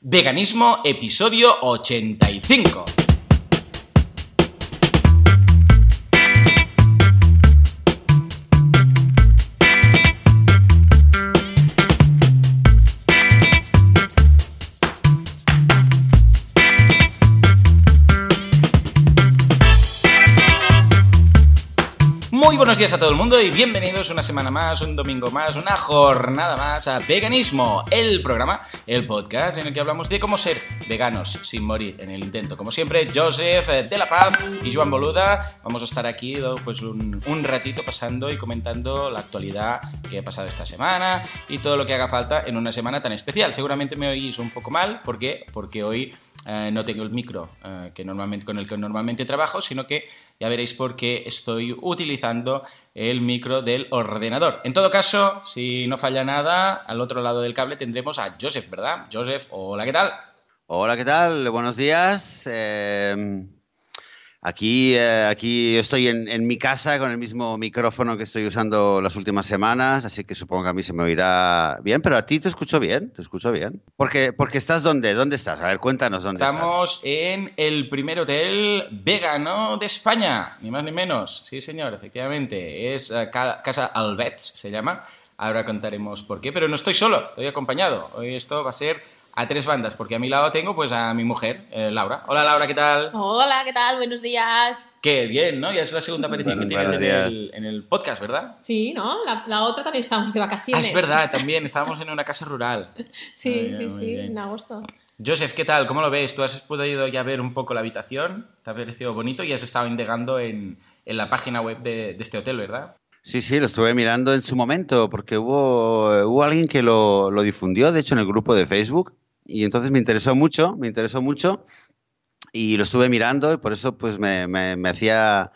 Veganismo, episodio 85. Buenos días a todo el mundo y bienvenidos una semana más, un domingo más, una jornada más a Veganismo, el programa, el podcast en el que hablamos de cómo ser veganos sin morir en el intento. Como siempre, Joseph eh, de la Paz y Joan Boluda vamos a estar aquí pues un, un ratito pasando y comentando la actualidad que ha pasado esta semana y todo lo que haga falta en una semana tan especial. Seguramente me oís un poco mal, ¿por qué? Porque hoy eh, no tengo el micro eh, que normalmente, con el que normalmente trabajo, sino que ya veréis por qué estoy utilizando el micro del ordenador. En todo caso, si no falla nada, al otro lado del cable tendremos a Joseph, ¿verdad? Joseph, hola, ¿qué tal? Hola, ¿qué tal? Buenos días. Eh, Aquí, eh, aquí estoy en, mi casa con el mismo micrófono que estoy usando las últimas semanas, así que supongo que a mí se me oirá bien, pero a ti te escucho bien, te escucho bien. Porque, porque estás dónde, ¿dónde estás? A ver, cuéntanos dónde Estamos estás. en el primer hotel vegano de España, ni más ni menos. Sí, señor, efectivamente. Es uh, Casa Albets, se llama. Ahora contaremos por qué, pero no estoy solo, estoy acompañado. Hoy esto va a ser a tres bandas, porque a mi lado tengo pues a mi mujer, eh, Laura. Hola Laura, ¿qué tal? Hola, ¿qué tal? Buenos días. Qué bien, ¿no? Ya es la segunda aparición que tienes en el, en el, podcast, ¿verdad? Sí, ¿no? La, la, otra también estábamos de Ah, vacaciones. es verdad, también estábamos en una casa rural. sí, sí, sí, bien. en agosto. Joseph, ¿qué tal? ¿Cómo lo ves? ¿Tú has podido ya ver un poco la habitación? ¿Te ha parecido bonito? Y has estado indagando en, en la página web de, de este hotel, ¿verdad? Sí, sí, lo estuve mirando en su momento porque hubo, hubo alguien que lo, lo difundió, de hecho, en el grupo de Facebook. Y entonces me interesó mucho, me interesó mucho y lo estuve mirando y por eso pues me, me, hacía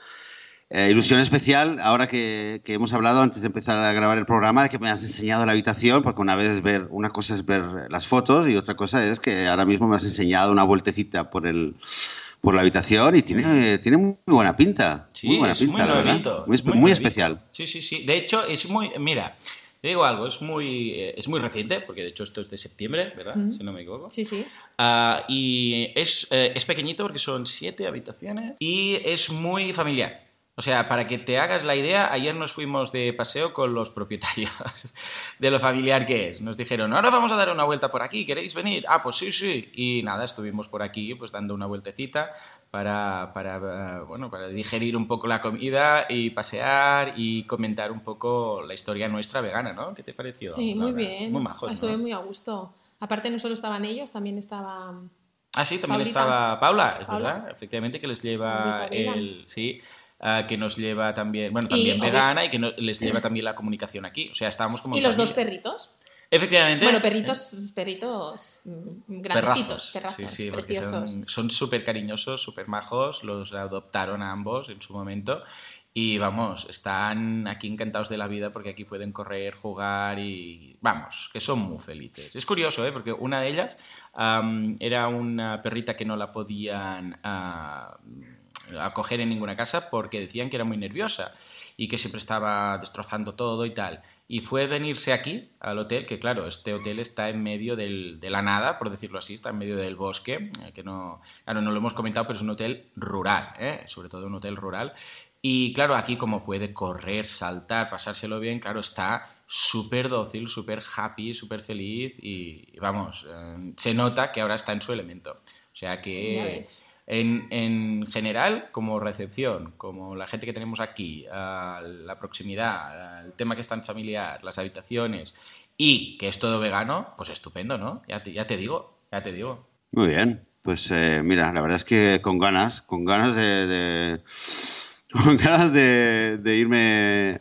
eh, ilusión especial ahora que, que, hemos hablado antes de empezar a grabar el programa de que me has enseñado la habitación porque una vez ver, una cosa es ver las fotos y otra cosa es que ahora mismo me has enseñado una vueltecita por el por la habitación y tiene, tiene muy buena pinta. Sí, muy buena es pinta, muy la nuevito, verdad. Muy, muy muy nuevito. especial. Sí, sí, sí. De hecho, es muy. Mira, te digo algo, es muy, eh, es muy reciente, porque de hecho esto es de septiembre, ¿verdad? Mm. Si no me equivoco. Sí, sí. Uh, y es, eh, es pequeñito porque son siete habitaciones y es muy familiar. O sea, para que te hagas la idea, ayer nos fuimos de paseo con los propietarios de lo familiar que es. Nos dijeron, ahora vamos a dar una vuelta por aquí, ¿queréis venir? Ah, pues sí, sí. Y nada, estuvimos por aquí pues dando una vueltecita para, para, bueno, para digerir un poco la comida y pasear y comentar un poco la historia nuestra vegana, ¿no? ¿Qué te pareció? Sí, muy Laura? bien. Muy majos, Estuve ¿no? muy a gusto. Aparte, no solo estaban ellos, también estaba. Ah, sí, también Paulita. estaba Paula, es Paula. verdad, efectivamente, que les lleva el. Sí. Ah, que nos lleva también, bueno, también Y, vegana y que no- les lleva también la comunicación aquí. O sea, estábamos como. Y los dos familia. perritos. Efectivamente. Bueno, perritos, perritos mm, grandecitos, Perrazos. sí, sí, porque preciosos. son- súper cariñosos, súper majos, los adoptaron a ambos en su momento y vamos, están aquí encantados de la vida porque aquí pueden correr, jugar y vamos, que son muy felices. Es curioso, ¿eh? porque una de ellas am, era una perrita que no la podían ah, acoger en ninguna casa porque decían que era muy nerviosa y que siempre estaba destrozando todo y tal. Y fue venirse aquí, al hotel, que claro, este hotel está en medio del- de la nada, por decirlo así, está en medio del bosque, eh, que no, claro, no lo hemos comentado, pero es un hotel rural, ¿eh? sobre todo un hotel rural. Y claro, aquí como puede correr, saltar, pasárselo bien, claro, está súper dócil, súper happy, súper feliz y, vamos, eh, se nota que ahora está en su elemento. O sea que. En, en general, como recepción, como la gente que tenemos aquí, la proximidad, el tema que es tan familiar, las habitaciones y que es todo vegano, pues estupendo, ¿no? Ya te, ya te digo, ya te digo. Muy bien. Pues eh, mira, la verdad es que con ganas, con ganas de, con ganas de irme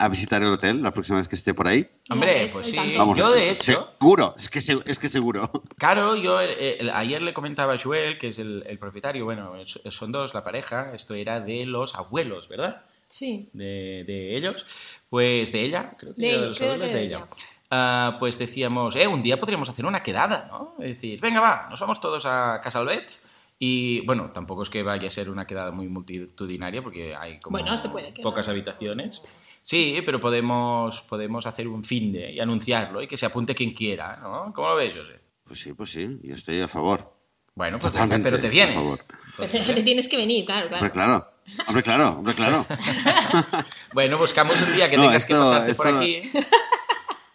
a visitar el hotel la próxima vez que esté por ahí. Hombre, pues sí. Vamos, yo de hecho, Seguro, es que, se- es que seguro. claro, yo eh, el- ayer le comentaba a Joel, que es el, el propietario, bueno, es- son dos la pareja, esto era de los abuelos, ¿verdad? Sí. de, de ellos, pues de ella, creo que De los creo abuelos que de ella. Ah, pues decíamos, eh, un día podríamos hacer una quedada, ¿no? Es decir, venga, va, nos vamos todos a Casalbets y, bueno, tampoco es que vaya a ser una quedada muy multitudinaria porque hay como Bueno, se puede quedar. pocas habitaciones. Sí, pero podemos, podemos hacer un fin de y anunciarlo y que se apunte quien quiera, ¿no? ¿Cómo lo ves, José? Pues sí, pues sí, yo estoy a favor. Bueno, pues pero te vienes. te tienes que venir, claro, claro. Hombre, claro. Hombre, claro, hombre, claro. bueno, buscamos un día que tengas que pasarte por aquí.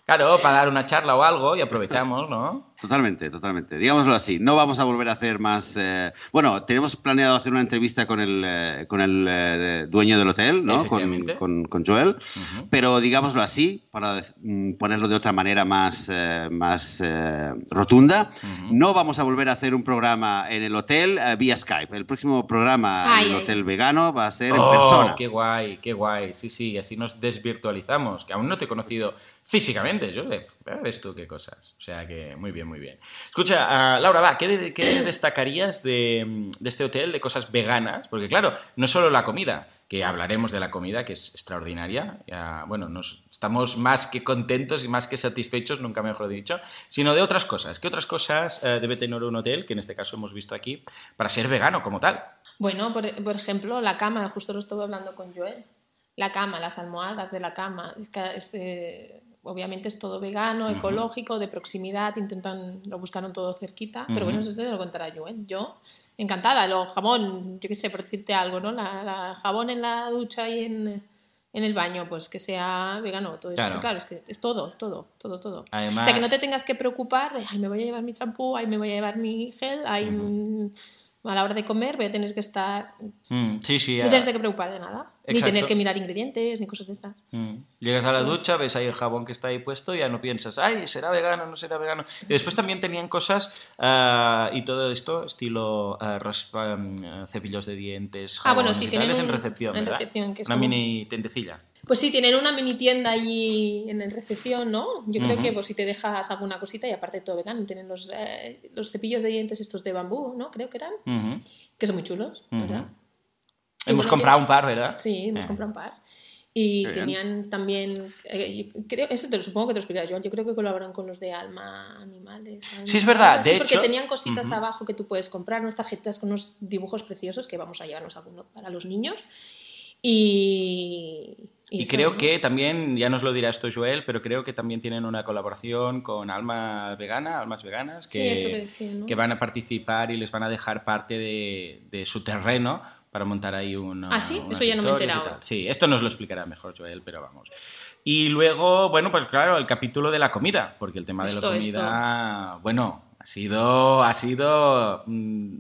Claro, para dar una charla o algo y aprovechamos, ¿no? Totalmente, totalmente. Digámoslo así, no vamos a volver a hacer más... Eh, bueno, tenemos planeado hacer una entrevista con el, eh, con el eh, dueño del hotel, ¿no? Con, con, Joel, pero digámoslo así, para mm, ponerlo de otra manera más, más rotunda, no vamos a volver a hacer un programa en el hotel vía Skype. El próximo programa en el hotel vegano va a ser en oh, persona. ¡Qué guay, qué guay! Sí, sí, así nos desvirtualizamos, que aún no te he conocido físicamente, Joseph. Ves tú qué cosas. O sea que muy bien, muy bien. Escucha, ah, Laura, va, ¿qué, destacarías de, este hotel de cosas veganas? Porque claro, no solo la comida, que hablaremos de la comida, que es extraordinaria. bueno, nos, estamos más que contentos y más que satisfechos, nunca mejor dicho, sino de otras cosas. ¿Qué otras cosas eh, debe tener un hotel, que en este caso hemos visto aquí, para ser vegano como tal? Bueno, por, ejemplo, la cama, justo lo estuve hablando con Joel. La cama, las almohadas de la cama. Este, obviamente es todo vegano, ecológico, de proximidad, intentan, lo buscaron todo cerquita, pero bueno, eso te lo contará yo, ¿eh? Yo, encantada, lo jabón, yo qué sé, por decirte algo, ¿no? La, jabón en la ducha y en, en, el baño, pues que sea vegano, todo eso, claro, es que es todo, es todo, todo, todo. O sea, que no te tengas que preocupar de, ay, me voy a llevar mi champú, ay, me voy a llevar mi gel, ay a la hora de comer voy a tener que estar. Mm, sí, sí. No que preocupar de nada. Ni tener que mirar ingredientes, ni cosas de estas. Mm. Llegas a la ducha, ves ahí el jabón que está ahí puesto y ya no piensas, ay, ¿será vegano no será vegano? Y después también tenían cosas ah, y todo esto, estilo uh, cepillos de dientes, ah, bueno, sí, tienen en recepción, en recepción, que es Una mini tendecilla. Pues sí, tienen una mini tienda allí en el recepción, ¿no? Yo creo que pues, si te dejas alguna cosita, y aparte todo vegano, tienen los, eh, los cepillos de dientes estos de bambú, ¿no? Creo que eran, que son muy chulos, ¿verdad? Hemos comprado un par, ¿verdad? Sí, hemos eh. comprado un par. Y tenían también, eh, creo, eso te lo supongo que te lo explicarás yo, yo creo que colaboran con los de Alma Animales. sí, es verdad, de porque tenían cositas abajo que tú puedes comprar, unas tarjetas con unos dibujos preciosos que vamos a llevarnos alguno para los niños. Y, y, creo que también, ya nos lo dirá esto Joel, pero creo que también tienen una colaboración con Alma Vegana, Almas Veganas, que, que, van a participar y les van a dejar parte de, de su terreno para montar ahí una. Ah, sí, eso ya no me he enterado. Sí, esto nos lo explicará mejor Joel, pero vamos. Y luego, bueno, pues claro, el capítulo de la comida, porque el tema de la comida, bueno, ha sido, ha sido mm,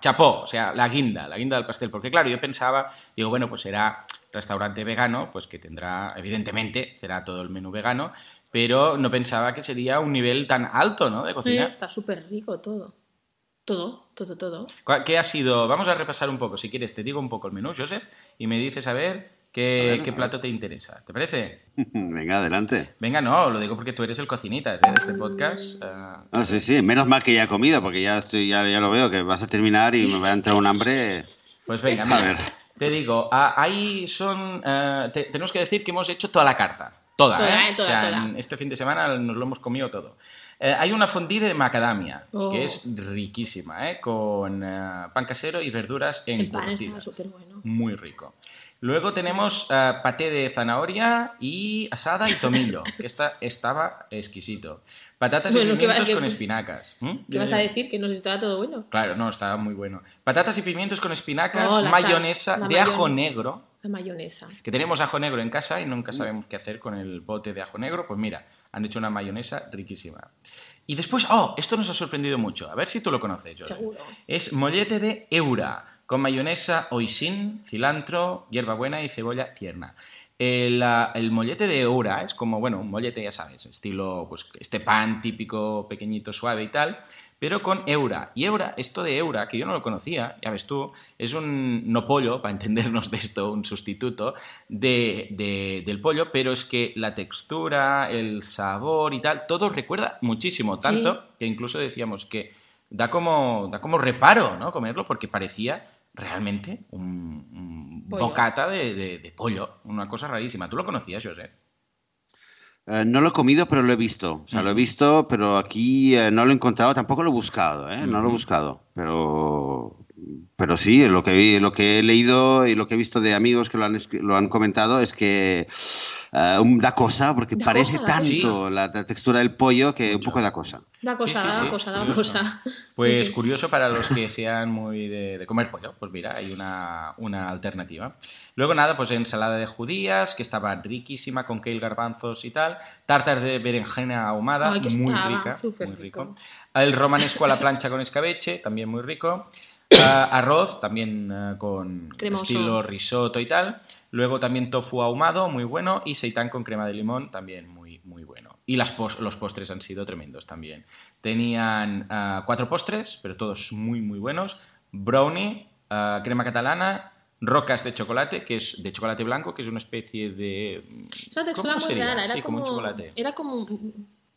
chapó, o sea, la guinda, la guinda del pastel, porque claro, yo pensaba, digo, bueno, pues será restaurante vegano, pues que tendrá, evidentemente, será todo el menú vegano, pero no pensaba que sería un nivel tan alto, ¿no? De cocina. Sí, está súper rico todo. Todo, todo, todo. ¿Qué ha sido? Vamos a repasar un poco, si quieres, te digo un poco el menú, Joseph, y me dices a ver qué, qué plato te interesa. ¿Te parece? Venga, adelante. Venga, no, lo digo porque tú eres el cocinitas ¿eh? de este podcast. Ah, sí, sí, menos mal que ya he comido, porque ya, estoy, ya, ya lo veo, que vas a terminar y me va a entrar un hambre. Pues venga, mira. A ver. Te digo, ah, ahí son. Eh, tenemos que decir que hemos hecho toda la carta. Toda, ¿eh? o sea, este fin de semana nos lo hemos comido todo. Eh, hay una fondue de macadamia, que oh. es riquísima, ¿eh? con pan casero y verduras en El pan súper bueno. Muy rico. Luego tenemos paté de zanahoria y asada y tomillo, que esta estaba exquisito. Patatas y pimientos con espinacas. ¿Mm? ¿Qué vas a decir? ¿Que nos estaba todo bueno? Claro, no, estaba muy bueno. Patatas y pimientos con espinacas, oh, mayonesa de ajo negro. La mayonesa. Que tenemos ajo negro en casa y nunca sabemos qué hacer con el bote de ajo negro. Pues mira, han hecho una mayonesa riquísima. Y después, oh, esto nos ha sorprendido mucho. A ver si tú lo conoces, Seguro. Es mollete de Eura, con mayonesa oisin, cilantro, hierbabuena y cebolla tierna. El, el, mollete de Eura es como, bueno, un mollete, ya sabes, estilo, pues este pan típico, pequeñito, suave y tal, pero con Eura. Y Eura, esto de Eura, que yo no lo conocía, ya ves tú, es un no pollo, para entendernos de esto, un sustituto de, del pollo, pero es que la textura, el sabor y tal, todo recuerda muchísimo, tanto que incluso decíamos que da como, da como reparo, ¿no? Comerlo, porque parecía realmente un, bocata de, pollo, una cosa rarísima. ¿Tú lo conocías, José? Eh, no lo he comido, pero lo he visto. O sea, lo he visto, pero aquí eh, no lo he encontrado, tampoco lo he buscado, ¿eh? No lo he buscado, pero pero sí, lo que, lo que he leído y lo que he visto de amigos que lo han, lo han comentado es que uh, da cosa, porque Da parece cosa, tanto la, la textura del pollo que un poco da cosa. Da cosa, Sí, sí, da sí, cosa, da cosa. Pues Sí, sí. curioso para los que sean muy de, de comer pollo, pues mira, hay una, una alternativa. Luego nada, pues ensalada de judías, que estaba riquísima con kale, garbanzos y tal. Tartar de berenjena ahumada, Ay, muy estaba rica, muy rico. rico. El romanesco a la plancha con escabeche, también muy rico. Ah, arroz, también ah, con Cremoso. estilo risotto y tal. Luego también tofu ahumado, muy bueno. Y seitán con crema de limón, también muy, muy bueno. Y las pos- los postres han sido tremendos también. Tenían ah, cuatro postres, pero todos muy, muy buenos. Brownie, crema catalana, rocas de chocolate, que es de chocolate blanco, que es una especie de... Es una textura ¿cómo muy sería? rara, era Sí, como como, un chocolate. Era como.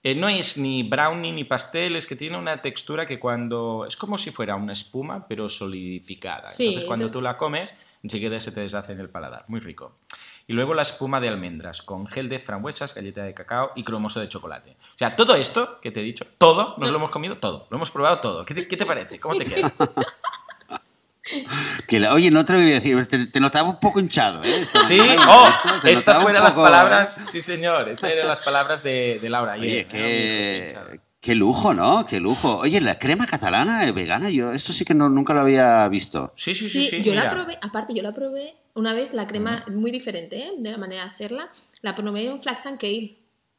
Eh, no es ni brownie ni pastel, es que tiene una textura que cuando... Es como si fuera una espuma, pero solidificada. Sí, Entonces cuando tú la comes, enseguida se te deshace en el paladar. Muy rico. Y luego la espuma de almendras, con gel de frambuesas, galleta de cacao y cremoso de chocolate. O sea, todo esto que te he dicho, todo, nos lo hemos comido todo. Lo hemos probado todo. ¿Qué te, qué te parece? ¿Cómo te queda? Que la- oye, no te lo voy a decir, te, te notaba un poco hinchado, ¿eh? Esto- Sí, oh, estas fueron las palabras, ¿eh? sí señor, estas eran las palabras de, de Laura. Oye, ayer. Qué, lujo, ¿no? Qué lujo. Oye, la crema catalana vegana, yo esto sí que no, nunca lo había visto. Sí, sí, sí, Sí, sí. yo la probé, aparte yo la probé una vez, la crema muy diferente ¿eh? de la manera de hacerla, la probé en Flax and Kale,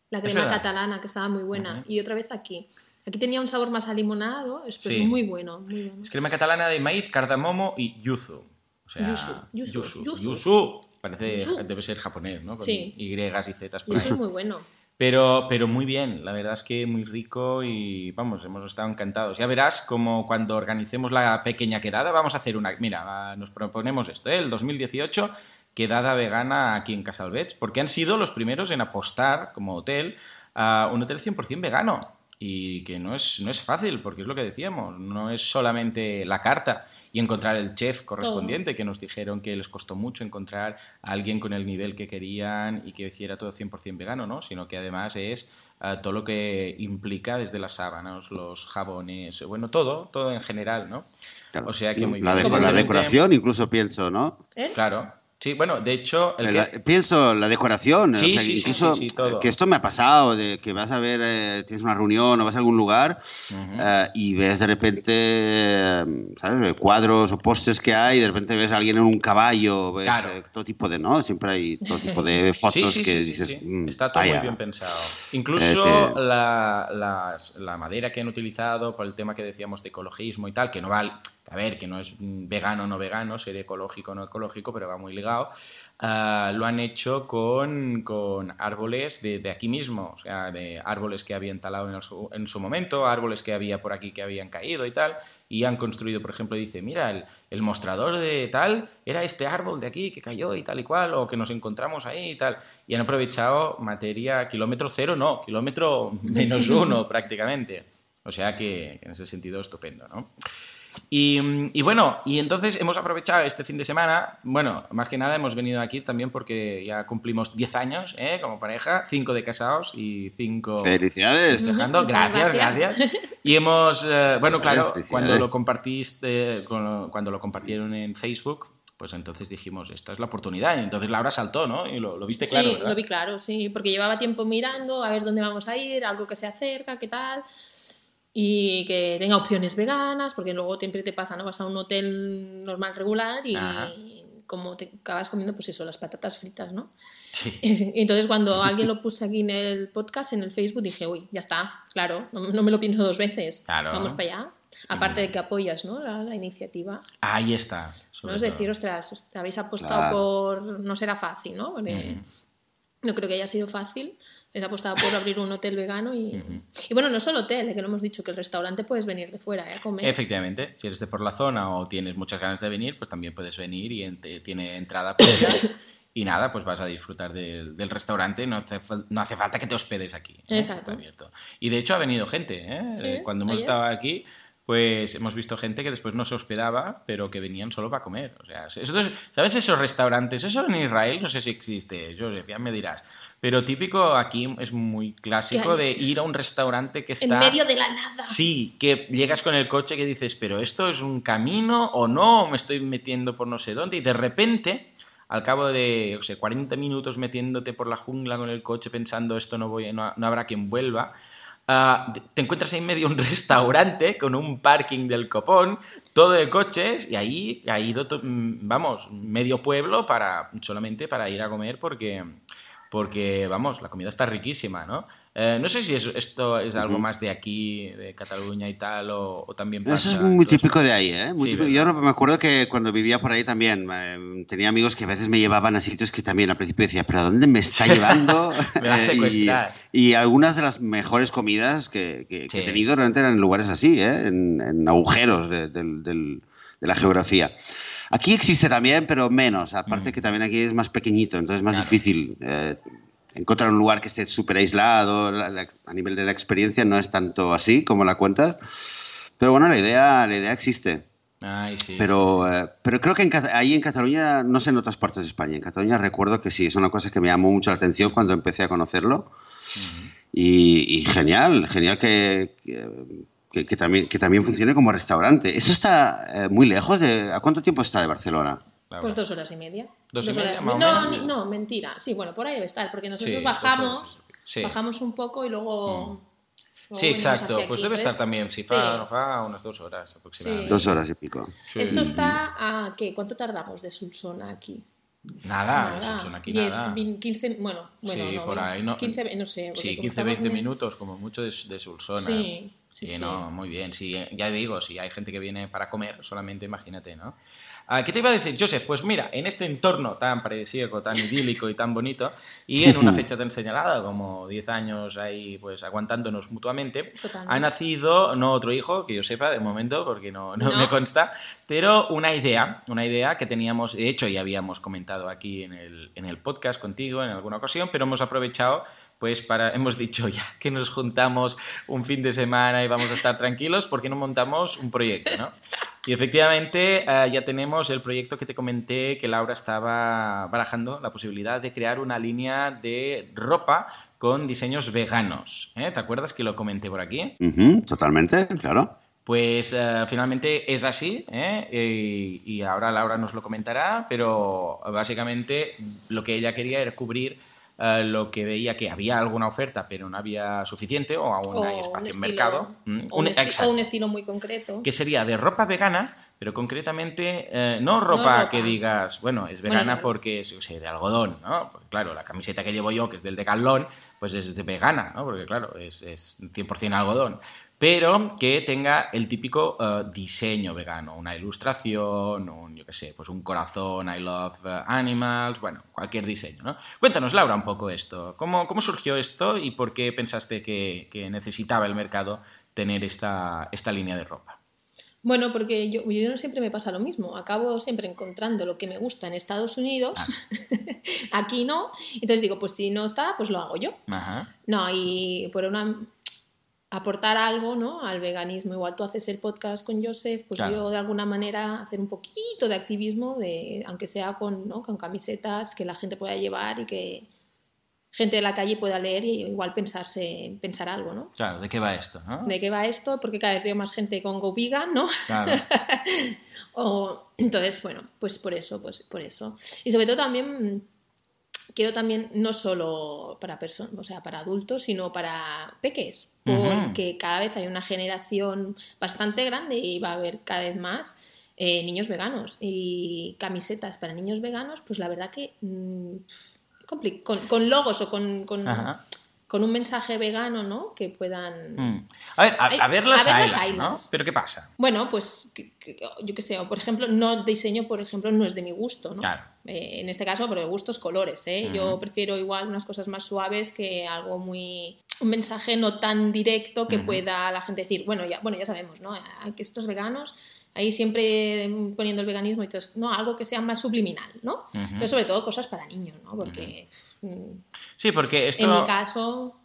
la crema catalana, que estaba muy buena, y otra vez aquí. Aquí tenía un sabor más alimonado, es pues Sí. muy bueno, muy bueno. Es crema catalana de maíz, cardamomo y yuzu. O sea, Yuzu, yuzu, yuzu. yuzu. yuzu. Parece, Yuzu. debe ser japonés, ¿no? Con Sí. Y y Z Y por eso ahí. es muy bueno. Pero, pero muy bien, la verdad es que muy rico y vamos, hemos estado encantados. Ya verás como cuando organicemos la pequeña quedada, vamos a hacer una. Mira, nos proponemos esto, ¿eh? el 2018, quedada vegana aquí en Casalbets, porque han sido los primeros en apostar como hotel a un hotel 100% vegano. Y que no es, no es fácil, porque es lo que decíamos, no es solamente la carta y encontrar el chef correspondiente, que nos dijeron que les costó mucho encontrar a alguien con el nivel que querían y que hiciera todo 100% vegano, ¿no? Sino que además es ah, todo lo que implica desde las sábanas, los jabones, bueno, todo, todo en general, ¿no? Claro. O sea que muy la, bien. la decoración, incluso pienso, ¿no? ¿Eh? Claro. Sí, bueno, de hecho, el La- que... pienso la decoración, Sí, o sea, sí, incluso sí, todo. que esto me ha pasado, de que vas a ver, eh, tienes una reunión o vas a algún lugar eh, y ves de repente, eh, ¿sabes? Cuadros o postes que hay, y de repente ves a alguien en un caballo, ves Claro. eh, todo tipo de, ¿no? Siempre hay todo tipo de fotos que sí, sí, dices, sí. "Mm, Está todo vaya". muy bien pensado. Incluso Este- la, la madera que han utilizado por el tema que decíamos de ecologismo y tal, que no va, a ver, que no es vegano o no vegano, ser ecológico o no ecológico, pero va muy ligado, ah, lo han hecho con, con árboles de, de aquí mismo, o sea, de árboles que habían talado en, el su, en su momento, árboles que había por aquí que habían caído y tal, y han construido, por ejemplo, dice, mira, el, el mostrador de tal era este árbol de aquí que cayó y tal y cual, o que nos encontramos ahí y tal, y han aprovechado materia kilómetro cero, no, kilómetro menos uno prácticamente. O sea que en ese sentido estupendo, ¿no? Y, y, bueno, y entonces hemos aprovechado este fin de semana, bueno, más que nada hemos venido aquí también porque ya cumplimos 10 años ¿eh? como pareja, 5 de casados y 5 Felicidades. Muchas Gracias, gracias. gracias. Y hemos, eh, bueno, claro, cuando lo compartiste, cuando cuando lo compartieron en Facebook, pues entonces dijimos, esta es la oportunidad. Y entonces Laura saltó, ¿no? Y lo, lo viste claro, sí, ¿verdad? lo vi claro, sí, porque llevaba tiempo mirando a ver dónde vamos a ir, algo que se acerca, qué tal, y que tenga opciones veganas, porque luego siempre te pasa, ¿no? Vas a un hotel normal, regular, y Ajá. como te acabas comiendo, pues eso, las patatas fritas, ¿no? Sí. Entonces cuando alguien lo puso aquí en el podcast, en el Facebook, dije, uy, ya está, claro, no, no me lo pienso dos veces, Claro. vamos para allá. Aparte de que apoyas, ¿no? La, la iniciativa. Ahí está. ¿no? Es decir, ostras, os- habéis apostado Claro. por... No será fácil, ¿no? Porque no creo que haya sido fácil. Habéis apostado por abrir un hotel vegano y... Ujú. Y bueno, no solo hotel, eh, que lo hemos dicho, que el restaurante puedes venir de fuera eh, a comer. Efectivamente, si eres de por la zona o tienes muchas ganas de venir, pues también puedes venir y tiene entrada y nada, pues vas a disfrutar del, del restaurante, no, te no hace falta que te hospedes aquí. ¿eh? Exacto. Está abierto. Y de hecho ha venido gente, ¿eh? Sí, Eh, Cuando hemos ayer. estado aquí, pues hemos visto gente que después no se hospedaba, pero que venían solo para comer. O sea, ¿sabes esos restaurantes? Eso en Israel no sé si existe, Joseph, ya me dirás. Pero típico aquí es muy clásico de ir a un restaurante que En está... medio de la nada. Sí, que llegas con el coche que dices, pero esto es un camino o no, me estoy metiendo por no sé dónde, y de repente, al cabo de, o sea, 40 minutos metiéndote por la jungla con el coche pensando esto no, voy, no, no habrá quien vuelva, ah, te encuentras ahí en medio un restaurante con un parking del copón, todo de coches, y ahí ha ido, mm, vamos, medio pueblo para solamente para ir a comer porque porque, vamos, la comida está riquísima, ¿no? Eh, no sé si es- esto es algo más de aquí, de Cataluña y tal, o, o también Eso pasa es en muy típico de ahí, ¿eh? Muy Sí, típico. ¿verdad? Yo me acuerdo que cuando vivía por ahí también eh, tenía amigos que a veces me llevaban a sitios que también al principio decía, pero ¿a dónde me está llevando? Me va a y- secuestrar. y, algunas de las mejores comidas que, que- que Sí. he tenido realmente eran en lugares así, ¿eh? en, en agujeros de, del- del- de la geografía. Aquí existe también, pero menos. Aparte Mm. que también aquí es más pequeñito, entonces es más Claro. difícil. eh, encontrar un lugar que esté súper aislado la- la- a nivel de la experiencia no es tanto así como la cuentas. Pero bueno, la idea, la idea existe. Ay, sí, pero, sí, sí. eh, pero creo que en ahí en Cataluña, no sé en otras partes de España, en Cataluña recuerdo que sí, es una cosa que me llamó mucho la atención cuando empecé a conocerlo. Ujú. Y, y genial, genial que, que, que- que también, que también funcione como restaurante. ¿Eso está eh, muy lejos de... ¿A cuánto tiempo está de Barcelona? Claro. Pues dos horas y media. ¿Dos y media, horas o no, ni- no, mentira. Sí, bueno, por ahí debe estar, porque nosotros Sí, bajamos. Sí. bajamos un poco y luego. luego Sí, exacto. Pues aquí. debe estar también, si sí. fa, no fa, unas dos horas aproximadamente. Dos horas y pico. Sí. Esto está a. ¿qué? ¿Cuánto tardamos de Solsona aquí? Nada, son aquí 10, nada. 20, 15, bueno, bueno, sí, no, por ahí, ¿no? 15, no sé. Sí, como 15, estamos 20 muy- minutos como mucho de, de Solsona. Sí, sí, Sí, sí. no, muy bien. Sí, ya digo, si hay gente que viene para comer, solamente imagínate, ¿no? Ah, ¿Qué te iba a decir, Joseph? Pues mira, en este entorno tan paradisíaco, tan idílico y tan bonito, y en una fecha tan señalada como 10 años ahí, pues aguantándonos mutuamente, Totalmente. ha nacido, no otro hijo, que yo sepa de momento, porque no, no No. me consta, pero una idea, una idea que teníamos, de hecho ya habíamos comentado aquí en el, en el podcast contigo en alguna ocasión, pero hemos aprovechado pues para, hemos dicho ya que nos juntamos un fin de semana y vamos a estar tranquilos, ¿por qué no montamos un proyecto, no? Y efectivamente eh, ya tenemos el proyecto que te comenté que Laura estaba barajando, la posibilidad de crear una línea de ropa con diseños veganos. ¿eh? ¿Te acuerdas que lo comenté por aquí? Totalmente, claro. Pues eh, finalmente es así, ¿eh? y, y ahora Laura nos lo comentará, pero básicamente lo que ella quería era cubrir eh, lo que veía que había alguna oferta, pero no había suficiente, o aún O hay espacio en mercado. Mm, O un, exacto o un estilo muy concreto. que sería de ropa vegana, pero concretamente eh, no, ropa ropa. que digas, bueno, es Bueno, vegana claro. porque es qué sé, de algodón, ¿no? Porque claro, la camiseta que llevo yo, que es del Decathlon, pues es de vegana, ¿no? Porque claro, es, es 100% algodón. Pero que tenga el típico eh, diseño vegano, una ilustración, un, yo qué sé, pues un corazón, I love eh, animals, bueno, cualquier diseño, ¿no? Cuéntanos, Laura, un poco esto. ¿Cómo, cómo surgió esto y por qué pensaste que, que necesitaba el mercado tener esta, esta línea de ropa? Bueno, porque yo, yo no siempre me pasa lo mismo. Acabo siempre encontrando lo que me gusta en Estados Unidos, aquí no. Entonces digo, pues si no está, pues lo hago yo. Ajá. No, y por una aportar algo ¿no? al veganismo. Igual tú haces el podcast con Joseph, pues Claro. yo de alguna manera hacer un poquito de activismo, de, aunque sea con, ¿no? con camisetas que la gente pueda llevar y que gente de la calle pueda leer y igual pensarse, pensar algo, ¿no? Claro, ¿de qué va esto? no? ¿De qué va esto? Porque cada vez veo más gente con Go Vegan, ¿no? Claro. O, entonces, bueno, pues por eso, pues por eso. Y sobre todo también quiero también no solo para personas, o sea, para adultos, sino para peques, porque cada vez hay una generación bastante grande y va a haber cada vez más eh, niños veganos y camisetas para niños veganos, pues la verdad que mm, compli- con, con logos o con, con, Ajá. Con un mensaje vegano, ¿no? Que puedan Mm. A ver, a, ver las a ver las ¿no? Pero ¿qué pasa? Bueno, pues que- que- yo qué sé, por ejemplo, no diseño, por ejemplo, no es de mi gusto, ¿no? Claro. Eh, en este caso, pero gustos colores, ¿eh? Yo prefiero igual unas cosas más suaves que algo muy un mensaje no tan directo que Ujú. pueda la gente decir, bueno, ya, bueno, ya sabemos, ¿no? Ah, Que estos veganos, ahí siempre poniendo el veganismo y todo, no, algo que sea más subliminal, ¿no? Ujú. Pero sobre todo cosas para niños, ¿no? Porque mm, Sí, porque esto... en mi caso.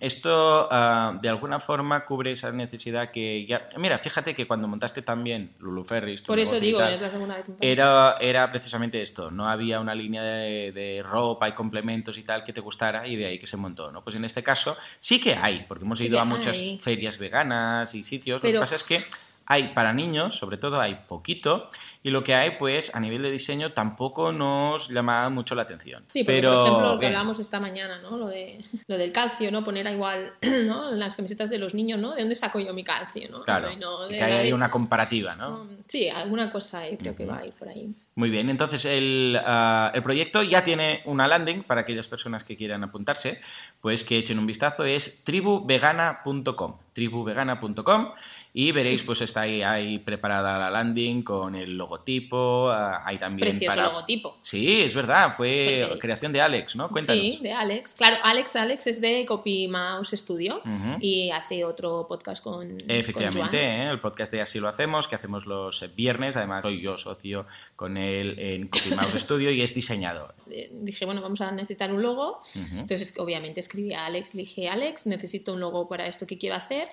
Esto ah, de alguna forma cubre esa necesidad que ya... Mira, fíjate que cuando montaste también Lulu Ferris, Por eso digo, tal, es la segunda vez que me era, era precisamente esto, no había una línea de, de ropa y complementos y tal que te gustara y de ahí que se montó, ¿no? Pues en este caso sí que hay, porque hemos Sí ido a muchas hay. ferias veganas y sitios, lo que pasa es que hay para niños, sobre todo hay poquito, y lo que hay, pues, a nivel de diseño tampoco nos llama mucho la atención. Sí, porque Pero, por ejemplo lo que hablábamos esta mañana, ¿no? Lo, de, lo del calcio, ¿no? Poner igual, ¿no? En las camisetas de los niños, ¿no? ¿De dónde saco yo mi calcio, no? Claro, no de que hay ahí una comparativa, ¿no? Mm, Sí, alguna cosa yo creo que va a ir por ahí. Muy bien, entonces el, ah, el proyecto ya tiene una landing para aquellas personas que quieran apuntarse, pues que echen un vistazo, es tribuvegana.com, tribuvegana.com y veréis, pues está ahí, ahí preparada la landing con el logotipo, ah, hay también Precioso para... logotipo. Sí, es verdad, fue Ok. creación de Alex, ¿no? Cuéntanos. Sí, de Alex. Claro, Alex, Alex es de Copy Mouse Studio y hace otro podcast con. Efectivamente, con Joan. ¿eh? el podcast de Así lo hacemos, que hacemos los viernes, además soy yo socio con él en Copy Mouse Studio y es diseñador. Eh, Dije, bueno, vamos a necesitar un logo. Entonces, obviamente, escribí a Alex, le dije, Alex, necesito un logo para esto que quiero hacer.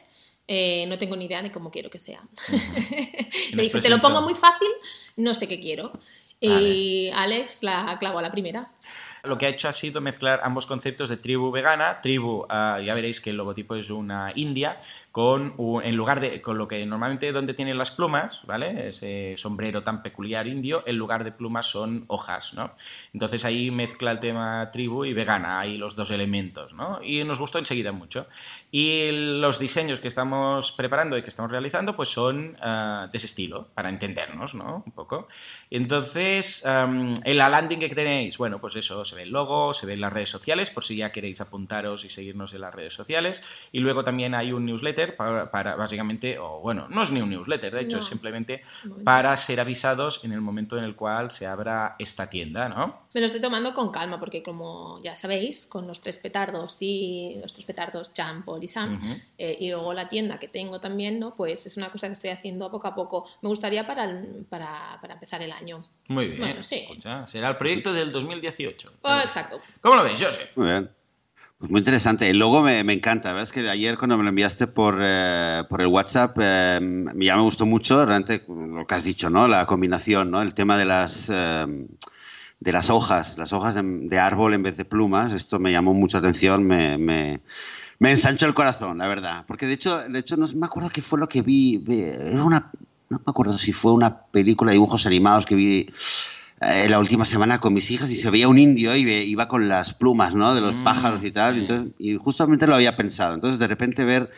Eh, no tengo ni idea de cómo quiero que sea. Le dije, te lo pongo muy fácil, no sé qué quiero. Vale. Y Alex la clavó a la primera. Lo que ha hecho ha sido mezclar ambos conceptos de tribu vegana. Tribu, ah, ya veréis que el logotipo es una india, con en lugar de con lo que normalmente donde tienen las plumas, ¿vale? Ese sombrero tan peculiar indio, en lugar de plumas son hojas, ¿no? Entonces ahí mezcla el tema tribu y vegana, hay los dos elementos, ¿no? Y nos gustó enseguida mucho. Y los diseños que estamos preparando y que estamos realizando, pues son ah, de ese estilo, para entendernos, ¿no? Un poco. Entonces, am, en la landing que tenéis, bueno, pues eso, se ve el logo, se ven las redes sociales, por si ya queréis apuntaros y seguirnos en las redes sociales. Y luego también hay un newsletter para, para básicamente, o bueno, no es ni un newsletter, de hecho, No. es simplemente para ser avisados en el momento en el cual se abra esta tienda, ¿no? Me lo estoy tomando con calma porque como ya sabéis, con los tres petardos y los tres petardos Jam, Paul y Sam, eh, y luego la tienda que tengo también, ¿no? Pues es una cosa que estoy haciendo poco a poco. Me gustaría para, el- para, para empezar el año. Muy bien. Bueno, sí. Escucha, será el proyecto del 2018. Oh, exacto. ¿Cómo lo ves, Joseph? Muy bien. Pues muy interesante. El logo me, me encanta. La verdad es que ayer cuando me lo enviaste por, eh, por el WhatsApp eh, ya me gustó mucho realmente lo que has dicho, ¿no? La combinación, ¿no? El tema de las, eh, de las hojas, las hojas de, de árbol en vez de plumas. Esto me llamó mucha atención, me, me, me ensanchó el corazón, la verdad. Porque de hecho, de hecho no me acuerdo qué fue lo que vi- Era una, no me acuerdo si fue una película de dibujos animados que vi eh, la última semana con mis hijas y se veía un indio y ve- iba con las plumas, ¿no? De los Mm, pájaros y tal. sí. Y, entonces- y justamente lo había pensado. Entonces, de repente ver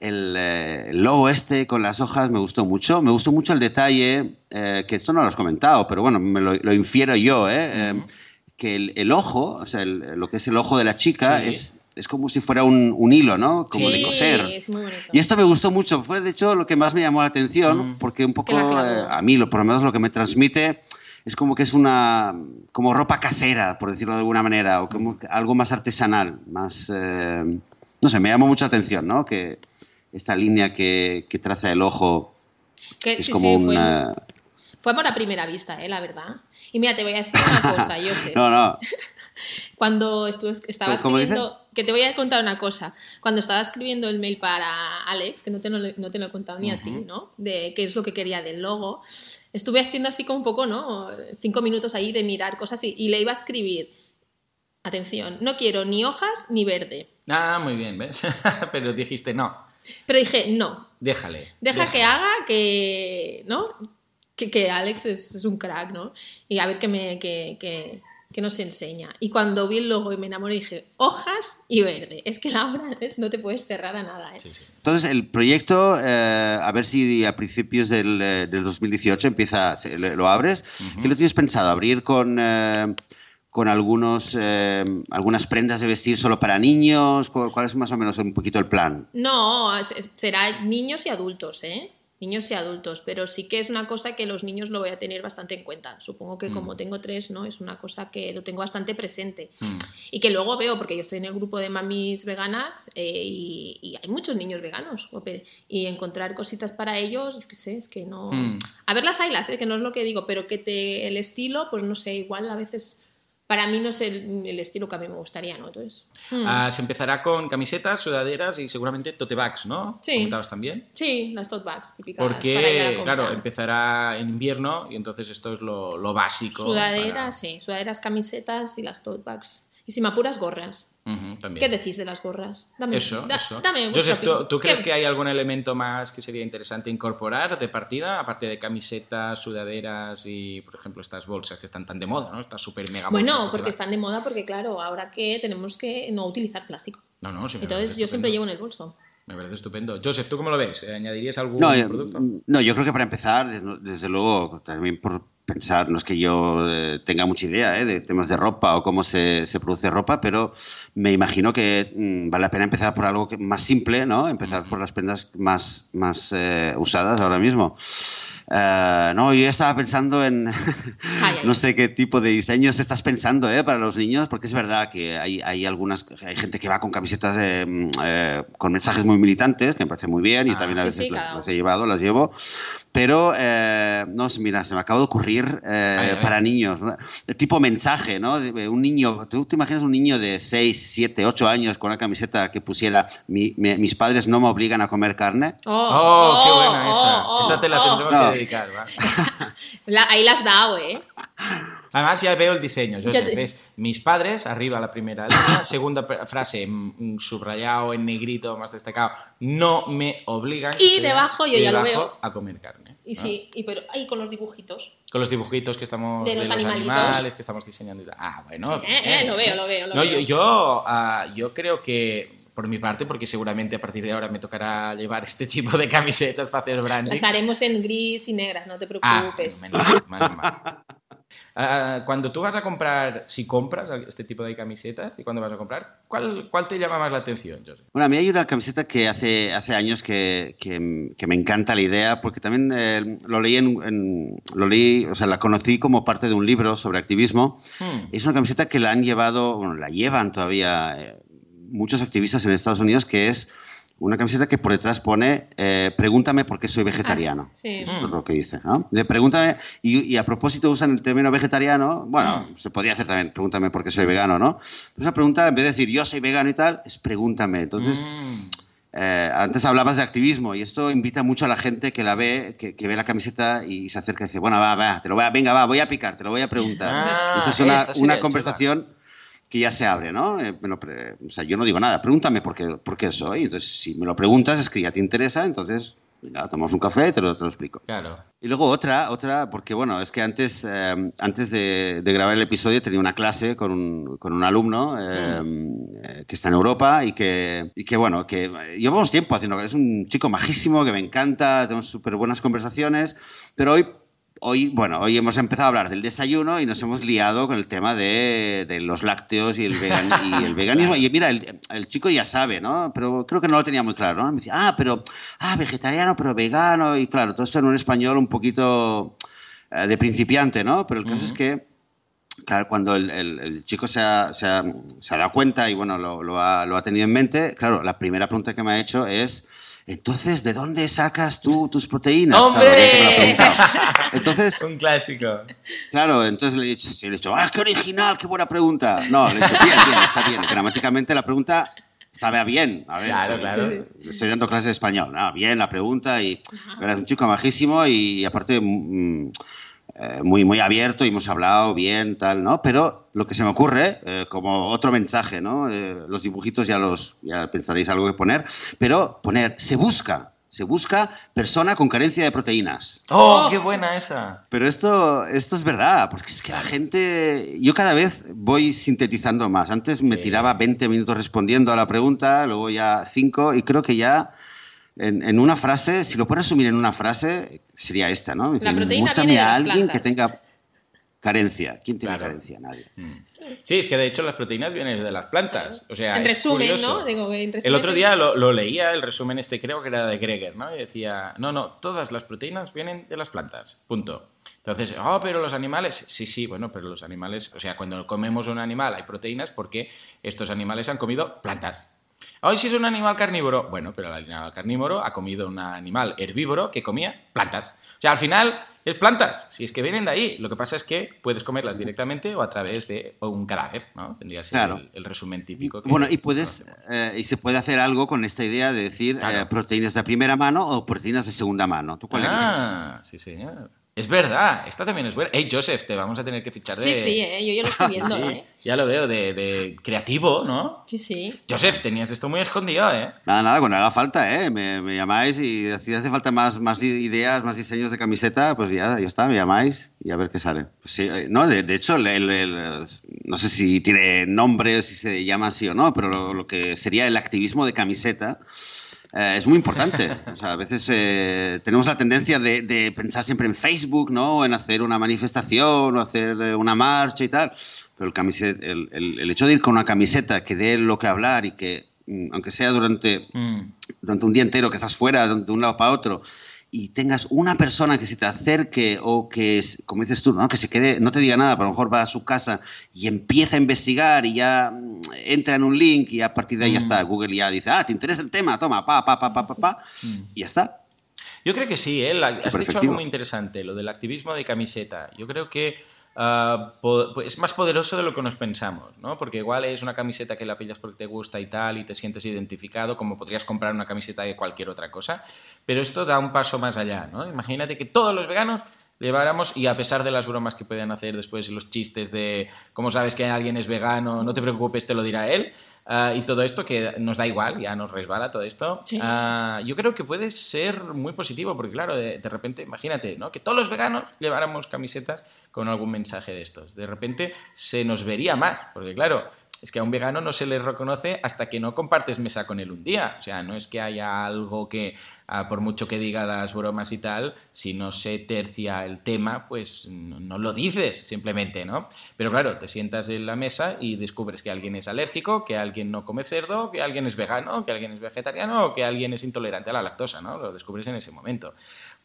el, eh, el logo este con las hojas me gustó mucho. Me gustó mucho el detalle, eh, que esto no lo has comentado, pero bueno, me lo, lo infiero yo, ¿eh? Que el, el ojo, o sea, el- lo que es el ojo de la chica, Sí. es, es como si fuera un, un hilo, ¿no? Como de Sí, coser. es muy bonito. Y esto me gustó mucho, fue de hecho lo que más me llamó la atención, Mm. porque un que poco la clavó. eh, a mí, lo, por lo menos lo que me transmite es como que es una como ropa casera, por decirlo de alguna manera, o como que algo más artesanal, más eh, no sé, me llamó mucha atención, ¿no? Que esta línea que, que traza el ojo Que es sí, como sí, un fue, fue por la primera vista, ¿eh? la verdad. Y mira, te voy a decir una cosa, Josep. no, no, Cuando estuve, estaba ¿Cómo- cómo escribiendo, que te voy a contar una cosa. Cuando estaba escribiendo el mail para Alex, que no te, lo- no te lo he contado ni a ti. ¿no? De qué es lo que quería del logo, estuve haciendo así como un poco, ¿no? Cinco minutos ahí de mirar cosas y, y le iba a escribir. Atención, no quiero ni hojas ni verde. Ah, muy bien, ¿ves? Pero dijiste, no, Pero dije, no, déjale. deja déjale. que haga, que, ¿no? Que, que Alex es, es un crack, ¿no? Y a ver qué, me, que, que, que nos enseña. Y cuando vi el logo y me enamoré, dije, hojas y verde. Es que Laura, ¿ves? no te puedes cerrar a nada, ¿eh? Sí, sí. Entonces, el proyecto, eh, a ver si a principios del, eh, del 2018 empieza, lo abres. Ujú. ¿Qué lo tienes pensado? ¿Abrir con, eh, con algunos, eh, algunas prendas de vestir solo para niños? ¿Cuál es más o menos un poquito el plan? No, será niños y adultos, ¿eh? Niños y adultos, pero sí que es una cosa que los niños lo voy a tener bastante en cuenta. Supongo que como Mm. tengo tres, ¿no? Es una cosa que lo tengo bastante presente. Mm. Y que luego veo, porque yo estoy en el grupo de mamis veganas eh, y, y hay muchos niños veganos. Y encontrar cositas para ellos, yo qué sé, es que no... Mm. A ver las haylas, ¿eh? que no es lo que digo, pero que te, el estilo, pues no sé, igual a veces para mí no es el, el estilo que a mí me gustaría, ¿no? Entonces, mm. Ah, se empezará con camisetas, sudaderas y seguramente tote bags, ¿no? Sí. ¿Comentabas también? sí, las tote bags típicas. Porque, claro, empezará en invierno y entonces esto es lo, lo básico. Sudaderas, para- sí, sudaderas, camisetas y las tote bags. Y si me apuras, gorras. ¿Qué decís de las gorras? Dame, Eso, da- eso. Dame ¿tú, tú crees ¿Qué- que hay algún elemento más que sería interesante incorporar de partida, aparte de camisetas, sudaderas y, por ejemplo, estas bolsas que están tan de moda, ¿no? Estas super mega bolsas. Bueno, porque están de moda porque, claro, ahora que tenemos que no utilizar plástico. No, no, sí, Entonces yo siempre llevo en el bolso. Me parece estupendo. Joseph, ¿tú cómo lo ves? ¿Eh, ¿Añadirías algún No, producto? no, yo creo que para empezar, desde luego, también por pensar, no es que yo eh, tenga mucha idea eh, de temas de ropa o cómo se, se produce ropa, pero me imagino que mm, vale la pena empezar por algo que- más simple, ¿no? Empezar por las prendas más, más eh, usadas ahora mismo. Eh, no, yo estaba pensando en, no sé qué tipo de diseños estás pensando ¿eh? para los niños, porque es verdad que hay, hay algunas, hay gente que va con camisetas eh, mm, eh, con mensajes muy militantes, que me parece muy bien, y Ah, también a sí, veces sí, las, cada las he llevado, las llevo, pero eh, no sé, mira, se me acaba de ocurrir eh, Ay, ay. para niños, tipo mensaje, ¿no? Un niño, ¿tú te imaginas un niño de 6, 7, 8 años con una camiseta que pusiera "Mi- mi- mis padres no me obligan a comer carne? ¡Oh, qué buena esa! oh, esa te la oh. tendremos No. que dedicar, ¿va? La- ahí las has dado, ¿eh? Además ya veo el diseño. Ya te- Ves mis padres, arriba la primera línea, segunda frase, mm, subrayado en negrito más destacado, no me obligan Y debajo, yo ya lo veo. a comer carne. Y ¿no? sí, y pero ahí con los dibujitos. Con los dibujitos que estamos De los animalitos. animales que estamos diseñando. y tal. Ah, bueno. Eh, eh, lo veo, lo veo, lo no, veo. Yo, yo, ah, yo creo que, por mi parte, porque seguramente a partir de ahora me tocará llevar este tipo de camisetas para hacer branding. Las haremos en gris y negras, no te Ah, preocupes. menos mal, menos mal. Ah, cuando tú vas a comprar, si compras este tipo de camisetas y cuando vas a comprar, ¿cuál, cuál te llama más la atención, José? Bueno, a mí hay una camiseta que hace, hace años que, que- que me encanta la idea, porque también eh, lo leí en, en- lo leí, o sea, la conocí como parte de un libro sobre activismo. Hmm. Es una camiseta que la han llevado, bueno, la llevan todavía eh, muchos activistas en Estados Unidos, que es una camiseta que por detrás pone eh, pregúntame por qué soy vegetariano. Ah, sí. Eso es lo que dice, ¿no? De pregúntame, y, y a propósito usan el término vegetariano, bueno, Mm. se podría hacer también, pregúntame por qué soy vegano, ¿no? Pues una pregunta, en vez de decir yo soy vegano y tal, es pregúntame. Entonces, Mm. eh, antes hablabas de activismo y esto invita mucho a la gente que la ve, que, que ve la camiseta y se acerca y dice, bueno, va, va, te lo voy a, venga, va, voy a picar, te lo voy a preguntar. Ah, Esa es una, una chula. Que ya se abre, ¿no? Eh, me lo pre- o sea, yo no digo nada, pregúntame por qué, por qué soy. Entonces, si me lo preguntas es que ya te interesa, entonces, venga, tomamos un café, te lo, te lo explico. Claro. Y luego otra, otra, porque bueno, es que antes, eh, antes de, de grabar el episodio tenía una clase con un, con un alumno eh, que está en Europa y que, y que bueno, que llevamos tiempo haciendo, es un chico majísimo que me encanta, tenemos súper buenas conversaciones, pero hoy, hoy, bueno, hoy hemos empezado a hablar del desayuno y nos hemos liado con el tema de, de los lácteos y el, vegan- y el veganismo. Y mira, el, el chico ya sabe, ¿no? Pero creo que no lo tenía muy claro, ¿no? Me decía, ah, pero, ah, vegetariano, pero vegano. Y claro, todo esto en un español un poquito eh, de principiante, ¿no? Pero el caso es que, claro, cuando el, el- el chico se ha, se, ha, se ha dado cuenta y, bueno, lo, lo ha, lo ha tenido en mente, claro, la primera pregunta que me ha hecho es... Entonces, ¿de dónde sacas tú tus proteínas? ¡Hombre! Claro. Entonces, Un clásico. Claro, entonces le he dicho, sí, le he dicho, ¡ah, qué original, qué buena pregunta! No, le he dicho, bien, bien, está bien. Gramáticamente la pregunta estaba bien. A ver, Claro, claro. le Estoy dando clase de español. No, bien la pregunta y era un chico majísimo y, aparte mm, eh, muy, muy abierto y hemos hablado bien, tal, ¿no? Pero lo que se me ocurre, eh, como otro mensaje, ¿no? Eh, los dibujitos ya los ya pensaréis algo que poner, pero poner, se busca, se busca persona con carencia de proteínas. ¡Oh, Oh. qué buena esa! Pero esto, esto es verdad, porque es que la gente, yo cada vez voy sintetizando más. Antes me Sí. tiraba 20 minutos respondiendo a la pregunta, luego ya 5, y creo que ya en, en una frase, si lo puedo resumir en una frase, sería esta, ¿no? La proteína muéstrame viene de a las alguien que tenga carencia. ¿Quién tiene Claro. carencia? Nadie. Mm. Sí, es que de hecho las proteínas vienen de las plantas. O sea, en es resumen, curioso. ¿no? Digo, en El resumen- otro día lo, lo leía, el resumen este creo que era de Greger, ¿no? Y decía, no, no, todas las proteínas vienen de las plantas, punto. Entonces, oh, pero los animales, sí, sí, bueno, pero los animales, o sea, cuando comemos un animal hay proteínas porque estos animales han comido plantas. Hoy si es un animal carnívoro, bueno, pero el animal carnívoro ha comido un animal herbívoro que comía plantas. O sea, al final es plantas, si es que vienen de ahí. Lo que pasa es que puedes comerlas directamente o a través de un cadáver, ¿no? Tendría que ser Claro. el, el resumen típico. que- Bueno, y puedes eh, y se puede hacer algo con esta idea de decir Claro. eh, proteínas de primera mano o proteínas de segunda mano. ¿Tú cuál? Ah, sí, señor. Es verdad, esta también es buena. Hey, Joseph, te vamos a tener que fichar de... Sí, sí, ¿eh? yo ya lo estoy viendo, Sí, ¿eh? ya lo veo, de, de creativo, ¿no? Sí, sí. Joseph, tenías esto muy escondido, ¿eh? Nada, nada, cuando haga falta, ¿eh? Me, me llamáis y si hace falta más, más ideas, más diseños de camiseta, pues ya, ya está, me llamáis y a ver qué sale. Pues sí, eh, no, de, de hecho, el- el- el- no sé si tiene nombre, si se llama así o no, pero lo, lo que sería el activismo de camiseta eh, es muy importante. O sea, a veces eh, tenemos la tendencia de, de pensar siempre en Facebook, ¿no? En hacer una manifestación o hacer eh, una marcha y tal. Pero el, camiset- el, el- el hecho de ir con una camiseta que dé lo que hablar y que, mm, aunque sea durante Mm. durante un día entero que estás fuera de un lado para otro y tengas una persona que se te acerque o que, como dices tú, ¿no? que se quede, no te diga nada, pero a lo mejor va a su casa y empieza a investigar y ya mm, entra en un link y a partir de ahí ya Mm. está, Google ya dice, ah, ¿te interesa el tema? Toma, pa, pa, pa, pa, pa, pa, Mm. y ya está. Yo creo que sí, ¿eh? La- has dicho algo muy interesante, lo del activismo de camiseta. Yo creo que ah, pues es más poderoso de lo que nos pensamos, ¿no? Porque igual es una camiseta que la pillas porque te gusta y tal y te sientes identificado, como podrías comprar una camiseta de cualquier otra cosa, pero esto da un paso más allá, ¿no? Imagínate que todos los veganos lleváramos, y a pesar de las bromas que puedan hacer después y los chistes de cómo sabes que alguien es vegano, no te preocupes, te lo dirá él, ah, y todo esto que nos da igual, ya nos resbala todo esto, Sí. ah, yo creo que puede ser muy positivo, porque claro, de, de repente, imagínate, ¿no? Que todos los veganos lleváramos camisetas con algún mensaje de estos. De repente se nos vería más, porque claro, es que a un vegano no se le reconoce hasta que no compartes mesa con él un día. O sea, no es que haya algo que, ah, por mucho que diga las bromas y tal, si no se tercia el tema, pues no, lo dices simplemente, ¿no? Pero claro, te sientas en la mesa y descubres que alguien es alérgico, que alguien no come cerdo, que alguien es vegano, que alguien es vegetariano o que alguien es intolerante a la lactosa, ¿no? Lo descubres en ese momento.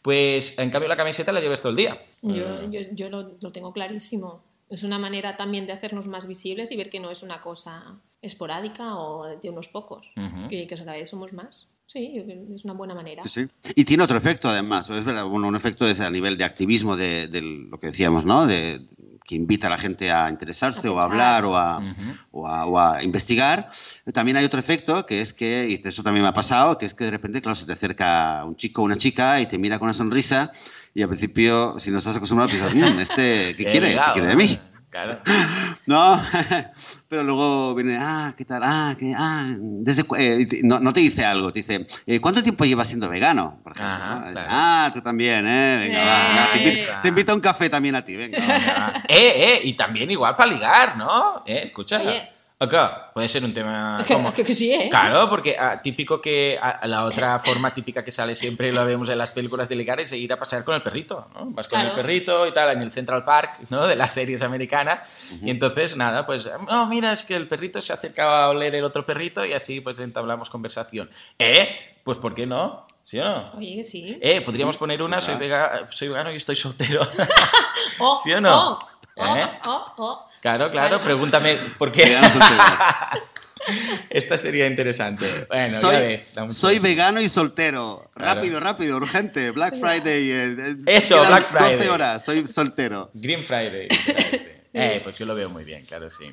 Pues en cambio la camiseta la llevas todo el día. Yo, yo, yo lo, lo tengo clarísimo. Es una manera también de hacernos más visibles y ver que no es una cosa esporádica o de unos pocos, que, que cada vez somos más. Sí, es una buena manera. Sí, sí. Y tiene otro efecto, además. Es verdad, bueno, un efecto es a nivel de activismo de, de lo que decíamos, ¿no? De, que invita a la gente a interesarse A o a hablar o a, Ujú. o, a, o a investigar. También hay otro efecto que es que, y eso también me ha pasado, que es que de repente, claro, se te acerca un chico o una chica y te mira con una sonrisa y al principio, si no estás acostumbrado, piensas, "Mm, ¿este qué Qué quiere? ¿Qué quiere de mí? Claro. No, pero luego viene, ah, ¿qué tal? Ah, que, ah, desde, cu- eh, no, no te dice algo, te dice, eh, ¿cuánto tiempo llevas siendo vegano? Por ejemplo, Ajá, ¿no? claro. Ah, tú también, ¿eh? Venga, va, va, te, Eh. invito, te invito a un café también a ti, venga. va. eh, eh, y también igual para ligar, ¿no? Eh, escucha. Oye. Acá, puede ser un tema Que, como... que- que sí, ¿eh? Claro, porque ah, típico que ah, la otra forma típica que sale siempre, lo vemos en las películas de ligar, es ir a pasear con el perrito, ¿no? Vas con el Claro. perrito y tal, en el Central Park, ¿no? De las series americanas. Y entonces, nada, pues, no, mira, es que el perrito se acercaba a oler el otro perrito y así, pues, entablamos conversación. ¿Eh? Pues, ¿por qué no? ¿Sí o no? Oye, que sí. Eh, podríamos poner una, soy, vega- soy vegano y estoy soltero. Oh, ¿sí o no? Oh, oh, ¿Eh? Claro, claro, pregúntame por qué. Vegano soltero. Esta sería interesante. Bueno, soy, ya ves. soy gusto. vegano y soltero. Claro. Rápido, rápido, urgente. Black Friday. eh, Eso, Black Friday. 12 horas, soy soltero. Green Friday. Eh, pues yo lo veo muy bien, claro, sí.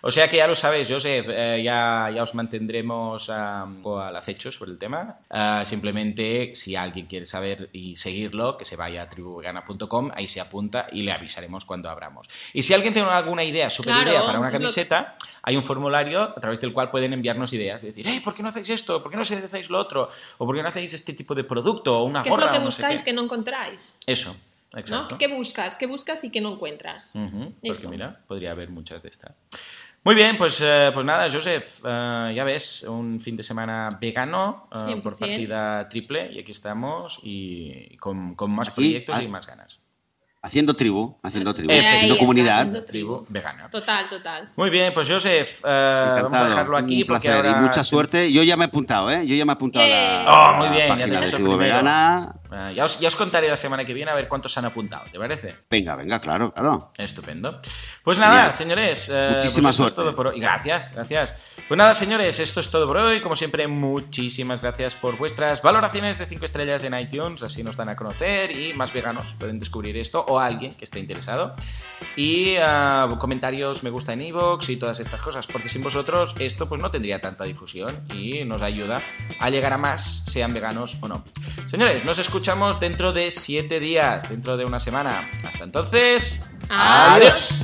O sea que ya lo sabéis, Joseph, eh, ya, ya os mantendremos ah, al acecho sobre el tema. Ah, simplemente, si alguien quiere saber y seguirlo, que se vaya a tribuvegana.com, ahí se apunta y le avisaremos cuando abramos. Y si alguien tiene alguna idea, super Claro, idea para una es lo- camiseta, hay un formulario a través del cual pueden enviarnos ideas. Decir, hey, ¿por qué no hacéis esto? ¿Por qué no hacéis lo otro? ¿O por qué no hacéis este tipo de producto? ¿O una ¿Qué es gorra? lo que o no sé buscáis que no encontráis? Eso, ¿no? exacto. ¿Qué buscas? ¿Qué buscas y que no encuentras? Ujú, porque Eso. mira, podría haber muchas de estas. Muy bien, pues, eh, pues nada, Joseph, eh, ya ves, un fin de semana vegano eh, por 100%. partida triple y aquí estamos y con, con más Aquí, proyectos y más ganas. Haciendo tribu, haciendo tribu, haciendo comunidad. haciendo Tribu vegana. Total, total. Muy bien, pues Joseph, eh, vamos a dejarlo aquí un porque ahora... y mucha suerte. Yo ya me he apuntado, ¿eh? Yo ya me he apuntado a la, Yay. Oh, muy bien, ya página tenemos de Tribu primero. Vegana. Eh, ya, os, ya os contaré la semana que viene a ver cuántos se han apuntado, ¿te parece? Venga, venga, claro, claro. Estupendo. Pues nada, señores. eh, pues todo por hoy. Gracias, gracias. Pues nada, señores, esto es todo por hoy. Como siempre, muchísimas gracias por vuestras valoraciones de 5 estrellas en iTunes. Así nos dan a conocer y más veganos pueden descubrir esto o alguien que esté interesado. Y ah, comentarios, me gusta en iVoox y todas estas cosas. Porque sin vosotros esto pues no tendría tanta difusión y nos ayuda a llegar a más, sean veganos o no. Señores, nos escuchamos dentro de 7 días, dentro de una semana. Hasta entonces. Adiós.